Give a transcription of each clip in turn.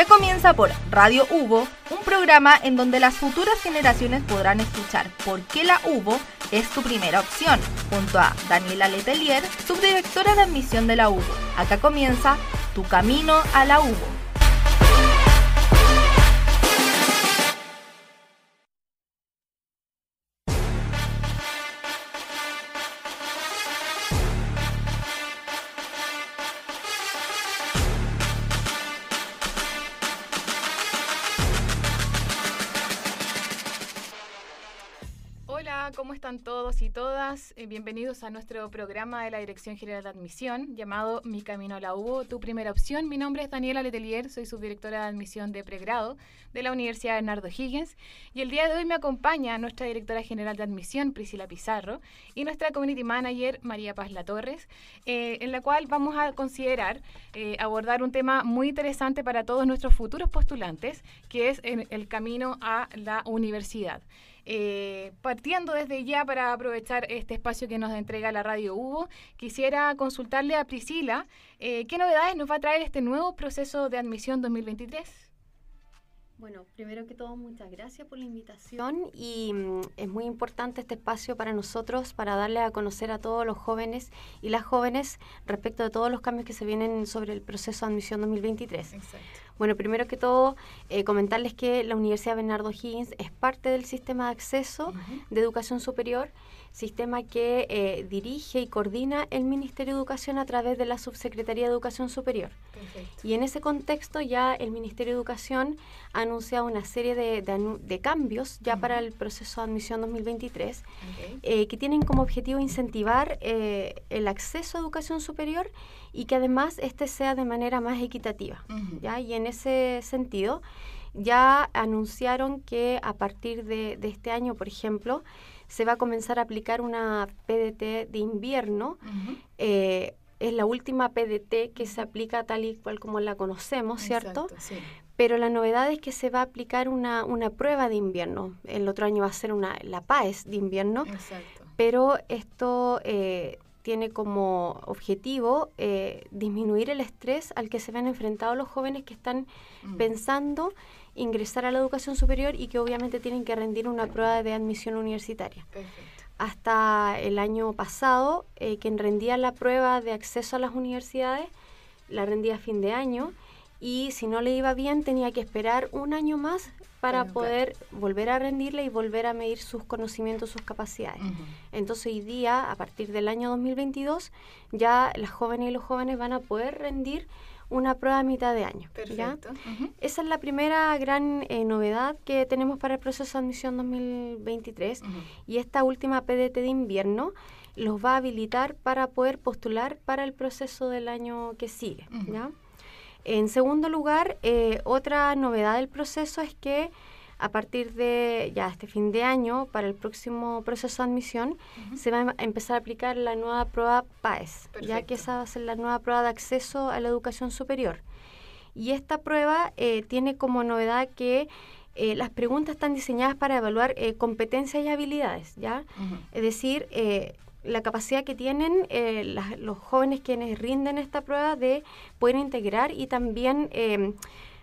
Ya comienza por Radio Hugo, un programa en donde las futuras generaciones podrán escuchar por qué la Hugo es tu primera opción, junto a Daniela Letelier, subdirectora de admisión de la Hugo. Acá comienza Tu Camino a la Hugo. Eh, bienvenidos a nuestro programa de la Dirección General de Admisión llamado Mi Camino a la UBO, tu primera opción. Mi nombre es Daniela Letelier, soy subdirectora de admisión de pregrado de la Universidad Bernardo Higgins y el día de hoy me acompaña nuestra directora general de admisión, Priscila Pizarro, y nuestra community manager, María Paz La Torres, eh, en la cual vamos a considerar eh, abordar un tema muy interesante para todos nuestros futuros postulantes, que es el camino a la universidad. Eh, partiendo desde ya para aprovechar este espacio que nos entrega la Radio Hugo, quisiera consultarle a Priscila eh, qué novedades nos va a traer este nuevo proceso de admisión 2023. Bueno, primero que todo, muchas gracias por la invitación y mm, es muy importante este espacio para nosotros para darle a conocer a todos los jóvenes y las jóvenes respecto de todos los cambios que se vienen sobre el proceso de admisión 2023. Exacto. Bueno, primero que todo, eh, comentarles que la Universidad Bernardo Higgins es parte del sistema de acceso de educación superior sistema que eh, dirige y coordina el Ministerio de Educación a través de la Subsecretaría de Educación Superior. Y en ese contexto ya el Ministerio de Educación ha anunciado una serie de, cambios ya para el proceso de admisión 2023 eh, que tienen como objetivo incentivar eh, el acceso a educación superior y que además este sea de manera más equitativa. ¿ya? Y en ese sentido ya anunciaron que a partir de este año, por ejemplo, se va a comenzar a aplicar una PDT de invierno. Eh, es la última PDT que se aplica tal y cual como la conocemos, ¿cierto? Pero la novedad es que se va a aplicar una, una, prueba de invierno. El otro año va a ser una, la PAES de invierno. Pero esto eh, tiene como objetivo eh, disminuir el estrés al que se ven enfrentados los jóvenes que están mm. pensando ingresar a la educación superior y que obviamente tienen que rendir una prueba de admisión universitaria. Hasta el año pasado, eh, quien rendía la prueba de acceso a las universidades, la rendía a fin de año y si no le iba bien tenía que esperar un año más para poder volver a rendirle y volver a medir sus conocimientos, sus capacidades. Entonces hoy día, a partir del año 2022, ya las jóvenes y los jóvenes van a poder rendir una prueba a mitad de año. Perfecto. Esa es la primera gran eh, novedad que tenemos para el proceso de admisión 2023 y esta última PDT de invierno los va a habilitar para poder postular para el proceso del año que sigue. ¿ya? En segundo lugar, eh, otra novedad del proceso es que a partir de ya este fin de año, para el próximo proceso de admisión, se va a empezar a aplicar la nueva prueba PAES, ya que esa va a ser la nueva prueba de acceso a la educación superior. Y esta prueba eh, tiene como novedad que eh, las preguntas están diseñadas para evaluar eh, competencias y habilidades, ¿ya? Es decir, la capacidad que tienen los jóvenes quienes rinden esta prueba de poder integrar y también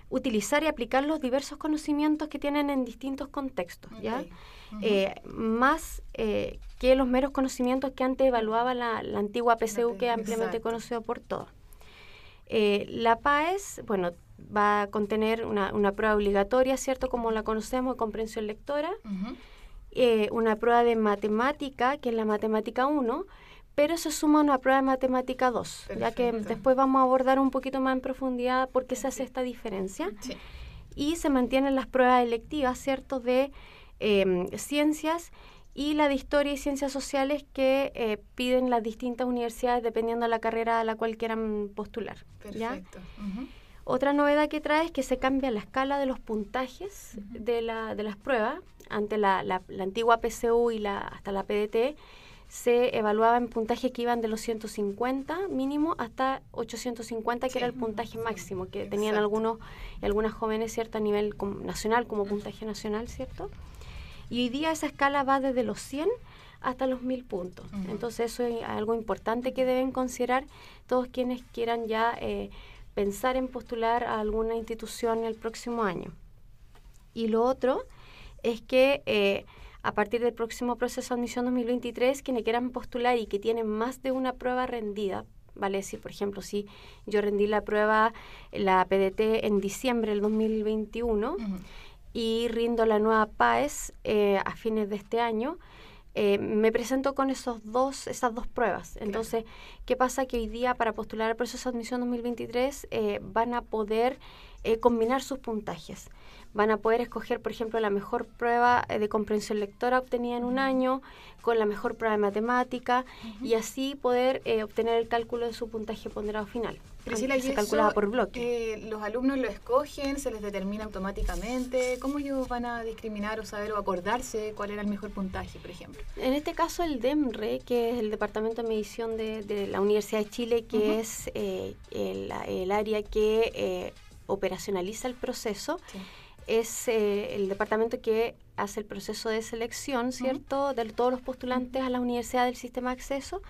utilizar y aplicar los diversos conocimientos que tienen en distintos contextos, ¿ya? Eh, más eh, que los meros conocimientos que antes evaluaba la, antigua PCU, que es ampliamente conocido por todos. Eh, la PAES, bueno, va a contener una, una, prueba obligatoria, ¿cierto? Como la conocemos, de comprensión lectora, una prueba de matemática, que es la matemática 1, pero se suma una prueba de matemática 2, ya que después vamos a abordar un poquito más en profundidad por qué se hace esta diferencia. Y se mantienen las pruebas electivas, ¿cierto?, de em, ciencias y la de historia y ciencias sociales que eh, piden las distintas universidades dependiendo de la carrera a la cual quieran postular. Perfecto. Otra novedad que trae es que se cambia la escala de los puntajes de, la, de las pruebas ante la, la, la, antigua PCU y la, hasta la PDT se evaluaba en puntajes que iban de los 150 mínimo hasta 850, que era el puntaje máximo que tenían algunos algunas jóvenes, ¿cierto? A nivel nacional, como puntaje nacional, ¿cierto? Y hoy día esa escala va desde los 100 hasta los 1000 puntos. Entonces eso es algo importante que deben considerar todos quienes quieran ya eh, pensar en postular a alguna institución el próximo año. Y lo otro es que eh, a partir del próximo proceso de admisión 2023, quienes quieran postular y que tienen más de una prueba rendida, ¿vale? Si, por ejemplo, si yo rendí la prueba, la PDT en diciembre del 2021 y rindo la nueva PAES eh, a fines de este año, eh, me presento con esos dos, esas dos pruebas. Entonces, ¿qué pasa? Que hoy día para postular el proceso de admisión 2023 eh, van a poder combinar sus puntajes van a poder escoger, por ejemplo, la mejor prueba eh, de comprensión lectora obtenida en un año, con la mejor prueba de matemática, y así poder eh, obtener el cálculo de su puntaje ponderado final. Priscila, se calculaba por bloque. Eh, ¿Los alumnos lo escogen? ¿Se les determina automáticamente? ¿Cómo ellos van a discriminar o saber o acordarse cuál era el mejor puntaje, por ejemplo? En este caso, el DEMRE, que es el Departamento de Medición de, la Universidad de Chile, que es el, área que operacionaliza el proceso, es eh, el departamento que hace el proceso de selección, ¿cierto?, de todos los postulantes a la universidad del sistema de acceso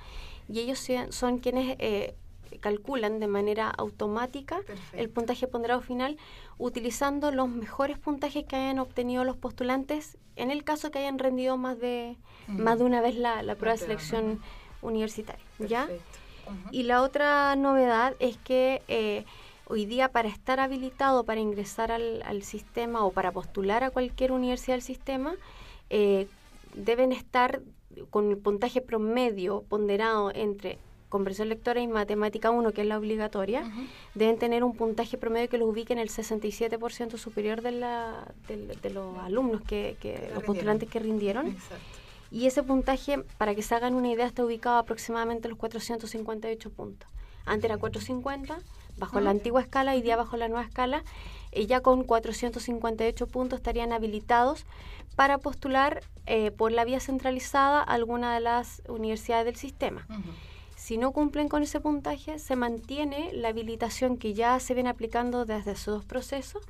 y ellos son quienes eh, calculan de manera automática el puntaje ponderado final utilizando los mejores puntajes que hayan obtenido los postulantes en el caso que hayan rendido más de, más de una vez la, prueba de selección universitaria. ¿ya? Y la otra novedad es que... Eh, hoy día para estar habilitado para ingresar al, sistema o para postular a cualquier universidad del sistema, eh, deben estar con el puntaje promedio ponderado entre comprensión lectora y matemática 1, que es la obligatoria, deben tener un puntaje promedio que los ubique en el 67% superior de, la, de, los alumnos, que, los postulantes que rindieron. Y ese puntaje, para que se hagan una idea, está ubicado aproximadamente en los 458 puntos. Antes era 450, bajo la antigua escala y día bajo la nueva escala, y ya con 458 puntos estarían habilitados para postular eh, por la vía centralizada a alguna de las universidades del sistema. Si no cumplen con ese puntaje, se mantiene la habilitación que ya se viene aplicando desde esos dos procesos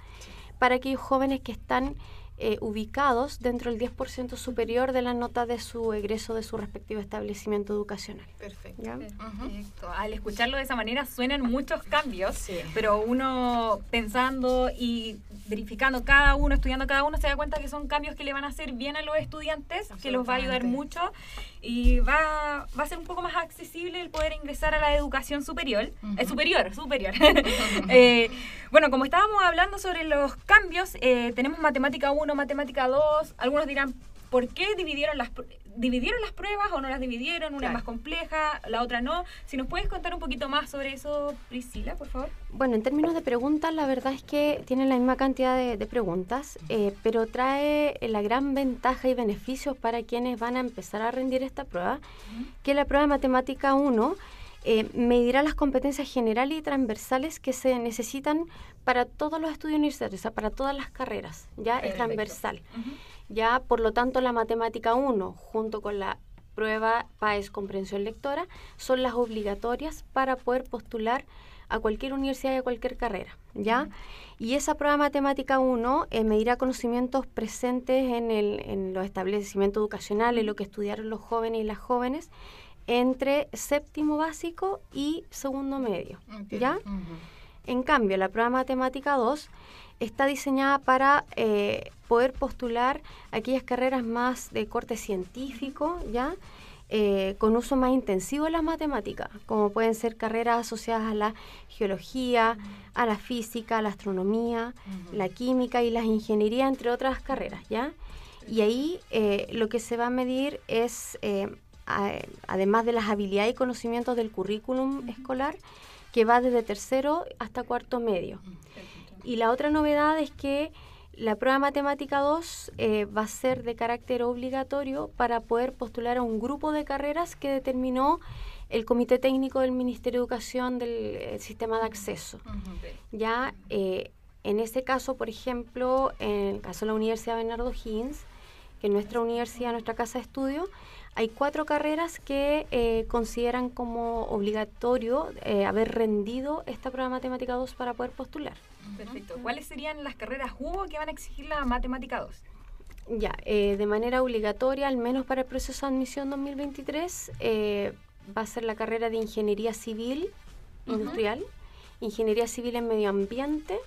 para aquellos jóvenes que están eh, ubicados dentro del 10% superior de la nota de su egreso de su respectivo establecimiento educacional. Perfecto. Al escucharlo de esa manera suenan muchos cambios, pero uno pensando y verificando cada uno, estudiando cada uno, se da cuenta que son cambios que le van a hacer bien a los estudiantes, que los va a ayudar mucho y va, va a ser un poco más accesible el poder ingresar a la educación superior. es superior, superior. Eh, bueno, como estábamos hablando sobre los cambios, eh, tenemos matemática 1, matemática 2, algunos dirán, ¿por qué dividieron las, dividieron las pruebas o no las dividieron? Una es más compleja, la otra no. Si nos puedes contar un poquito más sobre eso, Priscila, por favor. Bueno, en términos de preguntas, la verdad es que tienen la misma cantidad de, preguntas, eh, pero trae la gran ventaja y beneficios para quienes van a empezar a rendir esta prueba, que la prueba de matemática 1 eh, medirá las competencias generales y transversales que se necesitan para todos los estudios universitarios, o sea, para todas las carreras, ya es transversal. Ya, por lo tanto, la matemática 1, junto con la prueba PAES comprensión lectora, son las obligatorias para poder postular a cualquier universidad y a cualquier carrera, ¿ya? Y esa prueba matemática 1 eh, medirá conocimientos presentes en, el, en los establecimientos educacionales, lo que estudiaron los jóvenes y las jóvenes, entre séptimo básico y segundo medio, ¿ya? En cambio, la prueba matemática 2 está diseñada para eh, poder postular aquellas carreras más de corte científico, ¿ya? Eh, con uso más intensivo de las matemáticas, como pueden ser carreras asociadas a la geología, a la física, a la astronomía, la química y las ingenierías, entre otras carreras, ¿ya? Y ahí eh, lo que se va a medir es, además de las habilidades y conocimientos del currículum escolar, que va desde tercero hasta cuarto medio. Y la otra novedad es que la prueba matemática 2 eh, va a ser de carácter obligatorio para poder postular a un grupo de carreras que determinó el Comité Técnico del Ministerio de Educación del eh, Sistema de Acceso. Ya eh, en ese caso, por ejemplo, en el caso de la Universidad Bernardo Higgins, que es nuestra universidad, nuestra casa de estudio, hay cuatro carreras que eh, consideran como obligatorio eh, haber rendido esta prueba de matemática 2 para poder postular. Perfecto. ¿Cuáles serían las carreras hubo que van a exigir la matemática 2? Ya, eh, de manera obligatoria, al menos para el proceso de admisión 2023, va a ser la carrera de ingeniería civil industrial ingeniería civil en medio ambiente,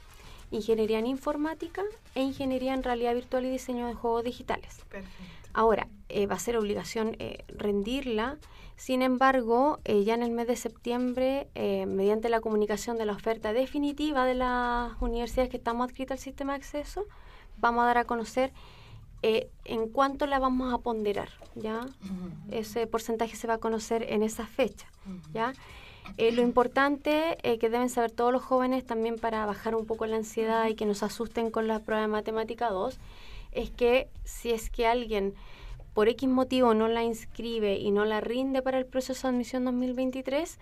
ingeniería en informática e ingeniería en realidad virtual y diseño de juegos digitales. Ahora, eh, va a ser obligación eh, rendirla. Sin embargo, eh, ya en el mes de septiembre, mediante la comunicación de la oferta definitiva de las universidades que estamos adscritas al sistema de acceso, vamos a dar a conocer en cuánto la vamos a ponderar. ¿ya? Ese porcentaje se va a conocer en esa fecha. ¿ya? lo importante que deben saber todos los jóvenes también para bajar un poco la ansiedad y que nos asusten con la prueba de matemática 2 es que si es que alguien por X motivo no la inscribe y no la rinde para el proceso de admisión 2023,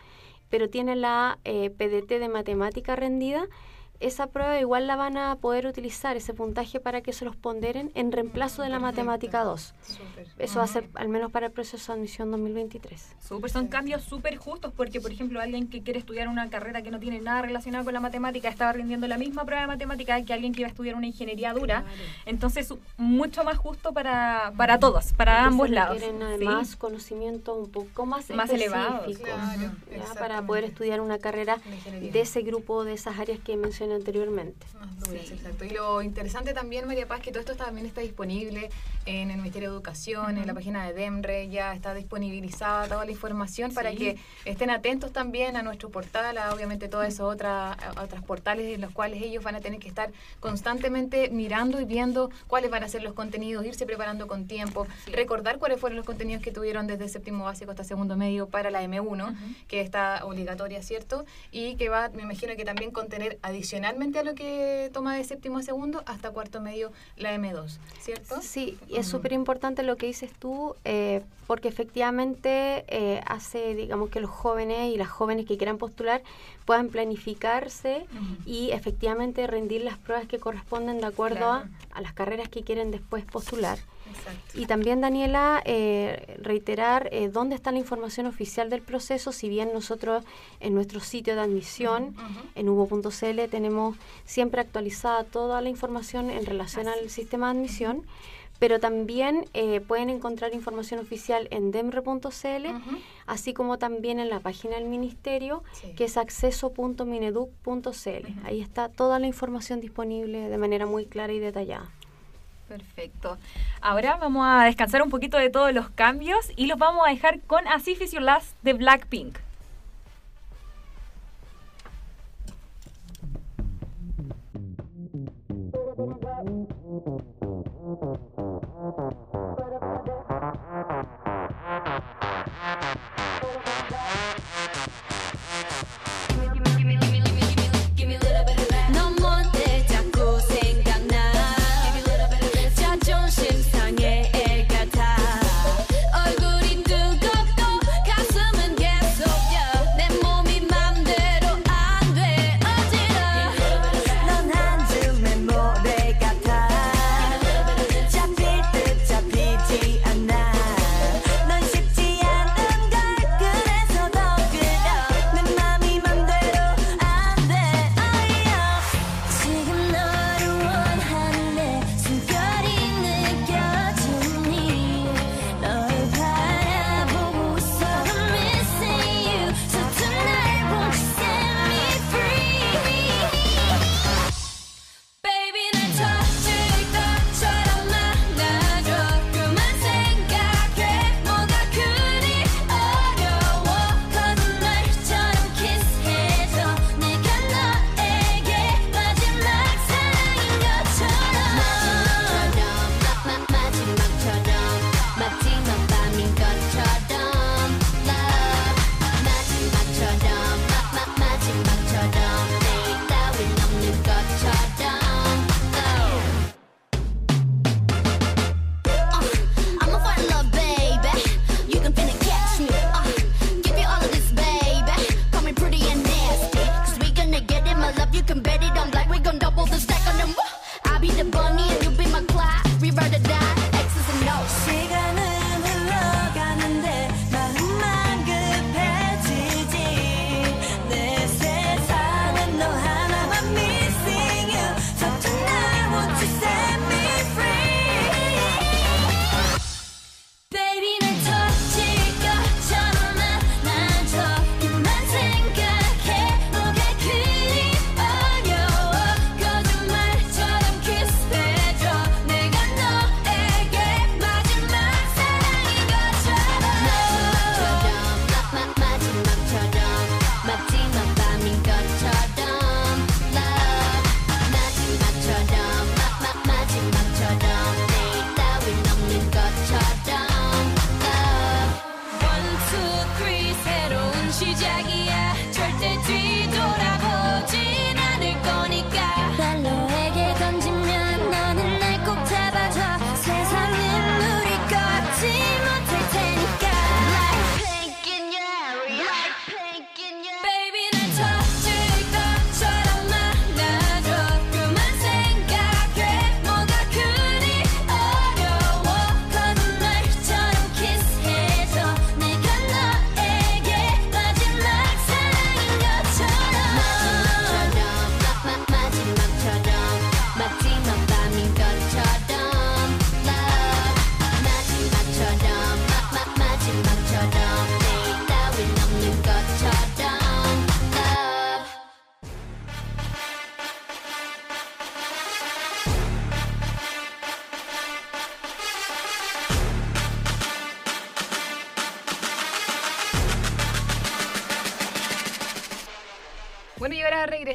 pero tiene la eh, PDT de matemática rendida, esa prueba igual la van a poder utilizar, ese puntaje, para que se los ponderen en reemplazo de la matemática 2. Eso va a ser al menos para el proceso de admisión 2023. Súper, son cambios súper justos porque, por ejemplo, alguien que quiere estudiar una carrera que no tiene nada relacionado con la matemática estaba rindiendo la misma prueba de matemática que alguien que iba a estudiar una ingeniería dura. Entonces, mucho más justo para, para todos, para ambos lados. Tienen además conocimientos un poco más, más elevados para poder estudiar una carrera de ese grupo, de esas áreas que mencioné anteriormente. exacto. Y lo interesante también, María Paz, que todo esto también está disponible en el Ministerio de Educación, en la página de DEMRE, ya está disponibilizada toda la información para que estén atentos también a nuestro portal, a obviamente todas esas otras otras portales en los cuales ellos van a tener que estar constantemente mirando y viendo cuáles van a ser los contenidos, irse preparando con tiempo, recordar cuáles fueron los contenidos que tuvieron desde séptimo básico hasta segundo medio para la M1, que está obligatoria, ¿cierto? Y que va, me imagino que también contener adicionalmente a lo que toma de séptimo a segundo hasta cuarto medio la M2, ¿cierto? Sí, es súper importante lo que dices tú, eh, porque efectivamente eh, hace, digamos, que los jóvenes y las jóvenes que quieran postular puedan planificarse y efectivamente rendir las pruebas que corresponden de acuerdo a, las carreras que quieren después postular. Y también, Daniela, eh, reiterar dónde está la información oficial del proceso, si bien nosotros en nuestro sitio de admisión, en hubo.cl, tenemos siempre actualizada toda la información en relación al sistema de admisión pero también eh, pueden encontrar información oficial en demre.cl, así como también en la página del ministerio, que es acceso.mineduc.cl. Ahí está toda la información disponible de manera muy clara y detallada. Perfecto. Ahora vamos a descansar un poquito de todos los cambios y los vamos a dejar con As If Your Last de Blackpink.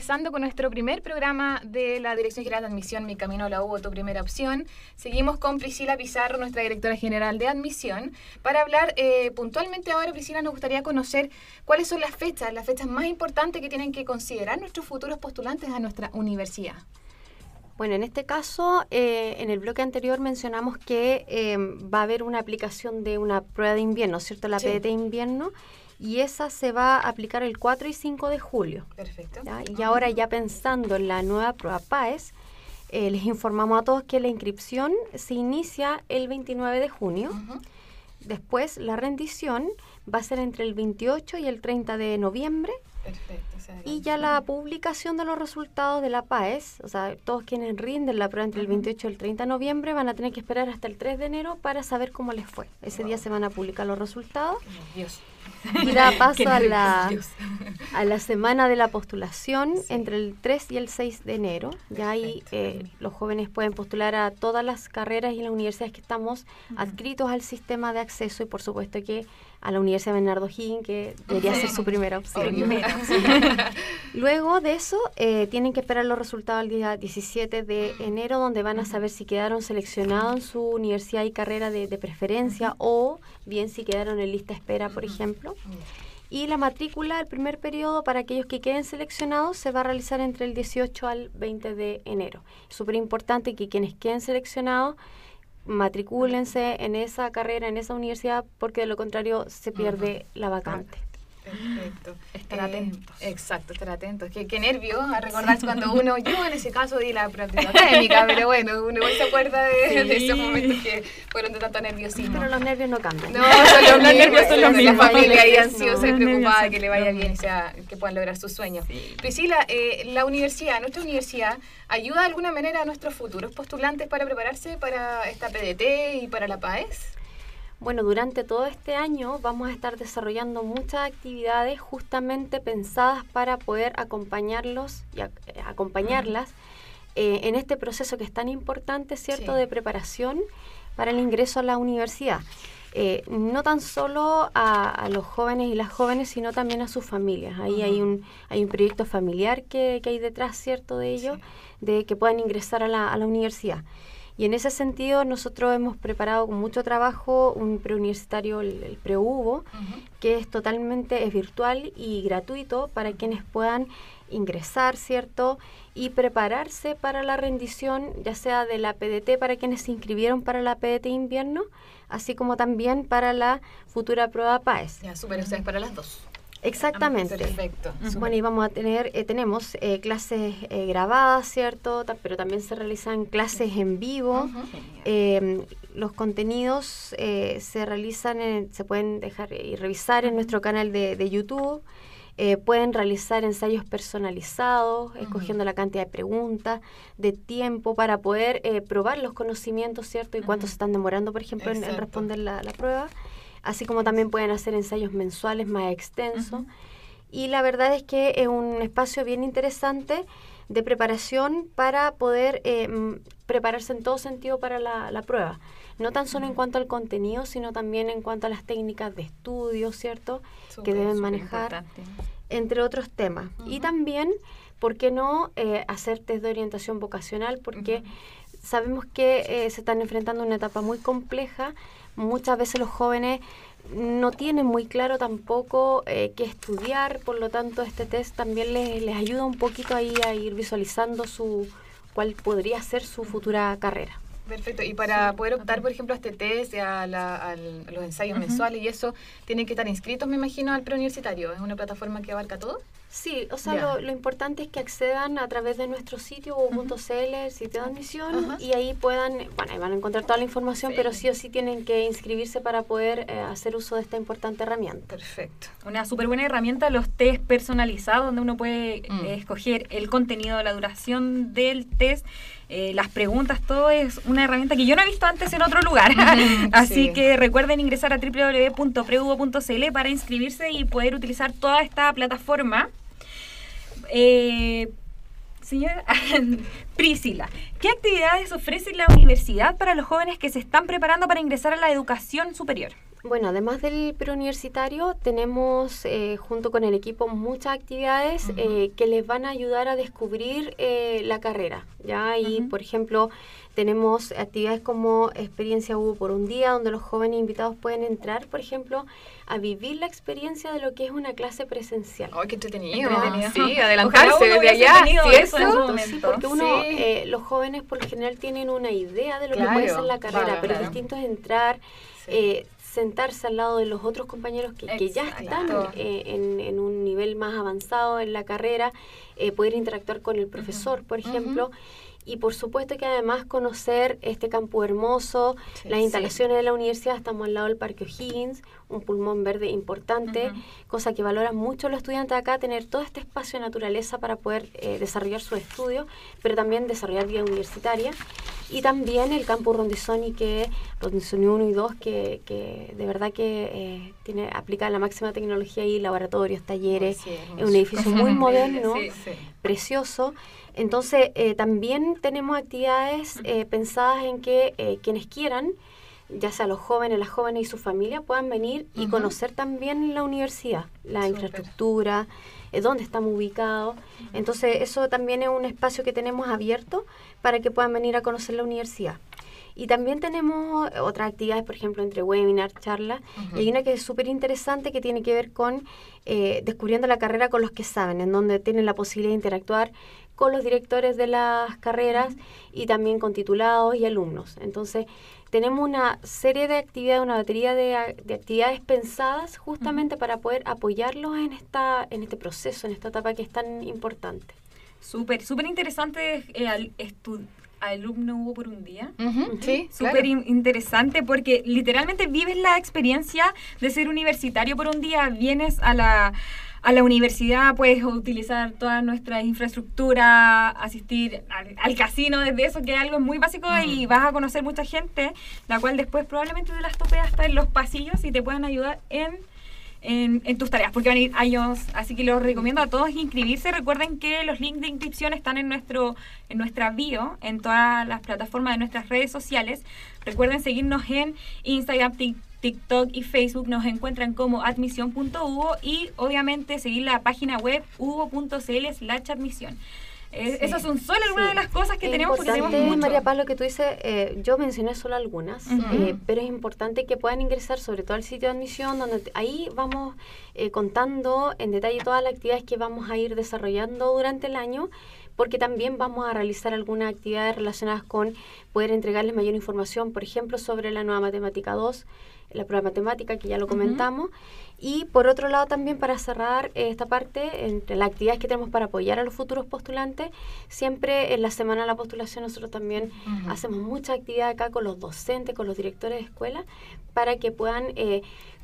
Regresando con nuestro primer programa de la Dirección General de Admisión, Mi Camino a la U, tu primera opción, seguimos con Priscila Pizarro, nuestra directora general de admisión, para hablar eh, puntualmente ahora, Priscila, nos gustaría conocer cuáles son las fechas, las fechas más importantes que tienen que considerar nuestros futuros postulantes a nuestra universidad. Bueno, en este caso, eh, en el bloque anterior mencionamos que eh, va a haber una aplicación de una prueba de invierno, ¿cierto? La PDT invierno y esa se va a aplicar el 4 y 5 de julio. Perfecto. Y ahora ya pensando en la nueva prueba PAES, eh, les informamos a todos que la inscripción se inicia el 29 de junio. Después la rendición va a ser entre el 28 y el 30 de noviembre. Perfecto. Y ya la publicación de los resultados de la PAES, o sea, todos quienes rinden la prueba entre el 28 y el 30 de noviembre van a tener que esperar hasta el 3 de enero para saber cómo les fue. Ese día se van a publicar los resultados. Dios y da paso a la, a la semana de la postulación entre el 3 y el 6 de enero. Ya ahí eh, los jóvenes pueden postular a todas las carreras y las universidades que estamos adscritos al sistema de acceso y por supuesto que a la Universidad Bernardo Higgins, que debería ser su primera opción. Luego de eso, eh, tienen que esperar los resultados el día 17 de enero, donde van a saber si quedaron seleccionados en su universidad y carrera de, de preferencia o bien si quedaron en lista espera, por ejemplo. Y la matrícula, el primer periodo para aquellos que queden seleccionados, se va a realizar entre el 18 al 20 de enero. Es súper importante que quienes queden seleccionados matricúlense en esa carrera, en esa universidad, porque de lo contrario se pierde la vacante. Perfecto. Estar eh, atentos. Exacto, estar atentos. Qué, qué nervio a recordar cuando uno, yo en ese caso di la práctica académica, pero bueno, uno se acuerda de, esos momentos que fueron de tanto nerviosismo. Pero los nervios no cambian. No, son los, nervios son los mismos. La familia ahí ansiosa y preocupada que le vaya bien y sea, que puedan lograr sus sueños. Priscila, eh, la universidad, nuestra universidad, ¿ayuda de alguna manera a nuestros futuros postulantes para prepararse para esta PDT y para la PAES? Bueno, durante todo este año vamos a estar desarrollando muchas actividades justamente pensadas para poder acompañarlos y eh, acompañarlas eh, en este proceso que es tan importante, ¿cierto?, de preparación para el ingreso a la universidad. Eh, no tan solo a, los jóvenes y las jóvenes, sino también a sus familias. Ahí hay, un, hay un proyecto familiar que, hay detrás, ¿cierto?, de ellos, de que puedan ingresar a la, a la universidad. Y en ese sentido nosotros hemos preparado con mucho trabajo un preuniversitario, el, el PREUVO, que es totalmente es virtual y gratuito para quienes puedan ingresar, ¿cierto? Y prepararse para la rendición, ya sea de la PDT para quienes se inscribieron para la PDT invierno, así como también para la futura prueba PAES. Ya, súper, o sea, es para las dos. Exactamente. Perfecto. Bueno, y vamos a tener, eh, tenemos eh, clases eh, grabadas, ¿cierto? pero también se realizan clases en vivo. Em, los contenidos se realizan, se pueden dejar y revisar en nuestro canal de, de YouTube. pueden realizar ensayos personalizados, escogiendo la cantidad de preguntas, de tiempo para poder probar los conocimientos, ¿cierto? Y cuánto se están demorando, por ejemplo, en, responder la, la prueba así como también pueden hacer ensayos mensuales más extensos. Y la verdad es que es un espacio bien interesante de preparación para poder eh, prepararse en todo sentido para la, prueba. No tan solo en cuanto al contenido, sino también en cuanto a las técnicas de estudio, ¿cierto? que deben manejar, entre otros temas. Y también, ¿por qué no eh, hacer test de orientación vocacional? Porque sabemos que eh, se están enfrentando a una etapa muy compleja muchas veces los jóvenes no tienen muy claro tampoco eh, qué estudiar, por lo tanto este test también les, les ayuda un poquito ahí a ir visualizando su cuál podría ser su futura carrera. Perfecto. Y para poder optar, por ejemplo, a este test, a, a los ensayos mensuales y eso, tienen que estar inscritos, me imagino, al preuniversitario. ¿Es una plataforma que abarca todo? Sí, o sea, lo, importante es que accedan a través de nuestro sitio u.cl, el sitio de admisión, y ahí puedan, bueno, ahí van a encontrar toda la información, pero sí o sí tienen que inscribirse para poder eh, hacer uso de esta importante herramienta. Perfecto. Una súper buena herramienta, los test personalizados, donde uno puede mm. eh, escoger el contenido, la duración del test. Eh, las preguntas, todo es una herramienta que yo no he visto antes en otro lugar. Así que recuerden ingresar a www.preuvo.cl para inscribirse y poder utilizar toda esta plataforma eh, señora Priscila, ¿qué actividades ofrece la universidad para los jóvenes que se están preparando para ingresar a la educación superior? Bueno, además del preuniversitario, tenemos eh, junto con el equipo muchas actividades eh, que les van a ayudar a descubrir eh, la carrera. ¿ya? Y, por ejemplo, tenemos actividades como Experiencia Hubo por un día, donde los jóvenes invitados pueden entrar, por ejemplo, a vivir la experiencia de lo que es una clase presencial. ¡Ay, qué entretenido! Sí, adelantarse desde allá. ¿cierto? Eso sí, porque uno, los jóvenes por lo general tienen una idea de lo que puede ser la carrera, pero distinto es entrar, sentarse al lado de los otros compañeros que, ya están eh, en, un nivel más avanzado en la carrera, eh, poder interactuar con el profesor, por ejemplo. Y por supuesto que además conocer este campo hermoso, las instalaciones de la universidad, estamos al lado del Parque O'Higgins, un pulmón verde importante, cosa que valoran mucho los estudiantes acá, tener todo este espacio de naturaleza para poder eh, desarrollar sus estudios, pero también desarrollar vida universitaria. Y también el campus Rondizoni, que Rondizoni 1 y 2, que, que de verdad que eh, tiene aplica la máxima tecnología y laboratorios, talleres, es un edificio muy moderno, precioso. Entonces, eh, también tenemos actividades pensadas en que quienes quieran, ya sea los jóvenes, las jóvenes y su familia puedan venir y conocer también la universidad, la infraestructura, eh, dónde estamos ubicados. Entonces, eso también es un espacio que tenemos abierto para que puedan venir a conocer la universidad. Y también tenemos otras actividades, por ejemplo, entre webinar, charlas. Y hay una que es súper interesante que tiene que ver con eh, descubriendo la carrera con los que saben, en donde tienen la posibilidad de interactuar con los directores de las carreras y también con titulados y alumnos. Entonces, tenemos una serie de actividades, una batería de, actividades pensadas justamente para poder apoyarlos en, esta, en este proceso, en esta etapa que es tan importante. Súper, súper interesante eh, alumno hubo por un día. Sí, súper interesante porque literalmente vives la experiencia de ser universitario por un día, vienes a la a la universidad puedes utilizar toda nuestra infraestructura, asistir al, casino desde eso, que es algo muy básico y vas a conocer mucha gente, la cual después probablemente te las tope hasta en los pasillos y te puedan ayudar en en, tus tareas, porque van a ir años, así que los recomiendo a todos inscribirse. Recuerden que los links de inscripción están en nuestro en nuestra bio, en todas las plataformas de nuestras redes sociales. Recuerden seguirnos en Instagram, TikTok y Facebook nos encuentran como admisión.uvo y obviamente seguir la página web uvo.cl slash admisión. Eh, esas son solo algunas de las cosas que tenemos porque tenemos mucho. María Paz, lo que tú dices, eh, yo mencioné solo algunas, eh, pero es importante que puedan ingresar sobre todo al sitio de admisión, donde ahí vamos contando en detalle todas las actividades que vamos a ir desarrollando durante el año porque también vamos a realizar algunas actividades relacionadas con poder entregarles mayor información, por ejemplo, sobre la nueva matemática 2, la prueba matemática, que ya lo comentamos. Y por otro lado también para cerrar esta parte, entre las actividades que tenemos para apoyar a los futuros postulantes, siempre en la semana de la postulación nosotros también hacemos mucha actividad acá con los docentes, con los directores de escuela, para que puedan eh,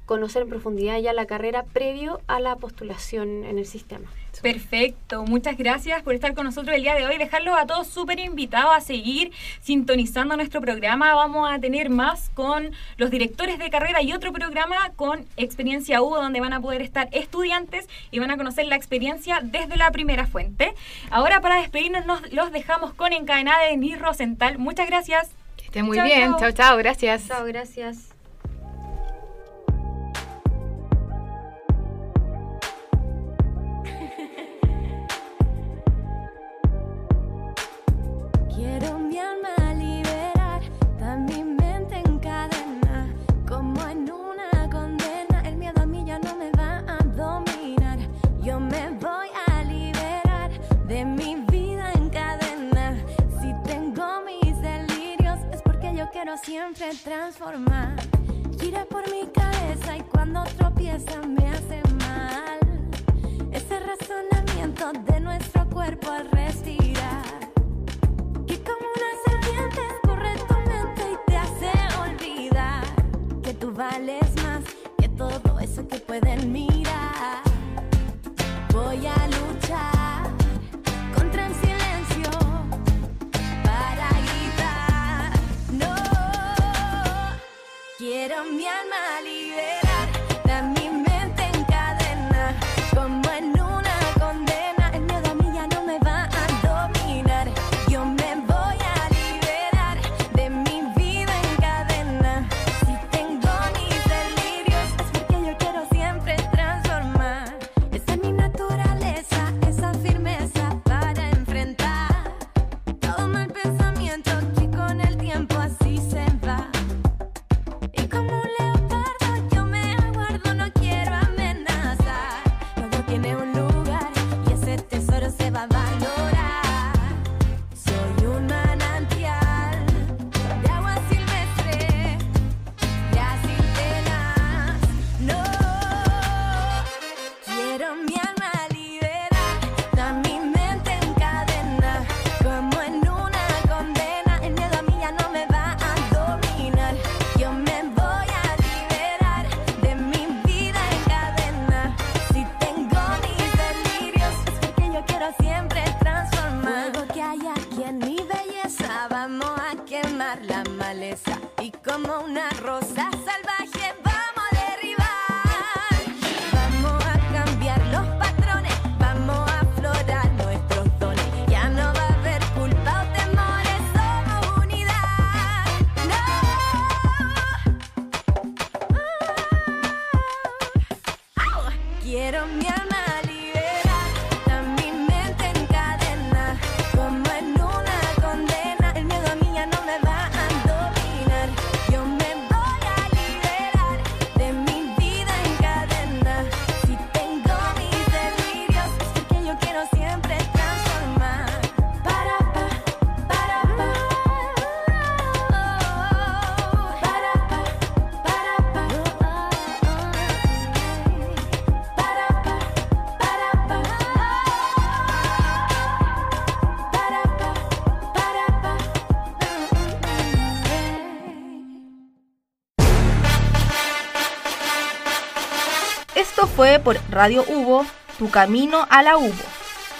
conocer en profundidad ya la carrera previo a la postulación en el sistema. Perfecto, muchas gracias por estar con nosotros el día de hoy. Dejarlos a todos súper invitados a seguir sintonizando nuestro programa. Vamos a tener más con los directores de carrera y otro programa con Experiencia U, donde van a poder estar estudiantes y van a conocer la experiencia desde la primera fuente. Ahora, para despedirnos, nos los dejamos con Encadenada de Nir Rosenthal. Muchas gracias. Que esté muy bien. Chao, chao. Gracias. Chao, gracias. Siempre transformar. Gira por mi cabeza y cuando tropieza me hace mal. Ese razonamiento de nuestro cuerpo al respirar. Que como una serpiente corre tu mente y te hace olvidar que tú vales más que todo eso que pueden mirar. Mi alma Radio Hubo, Tu Camino a la Hubo,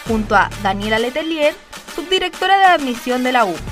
junto a Daniela Letelier, subdirectora de admisión de la Hubo.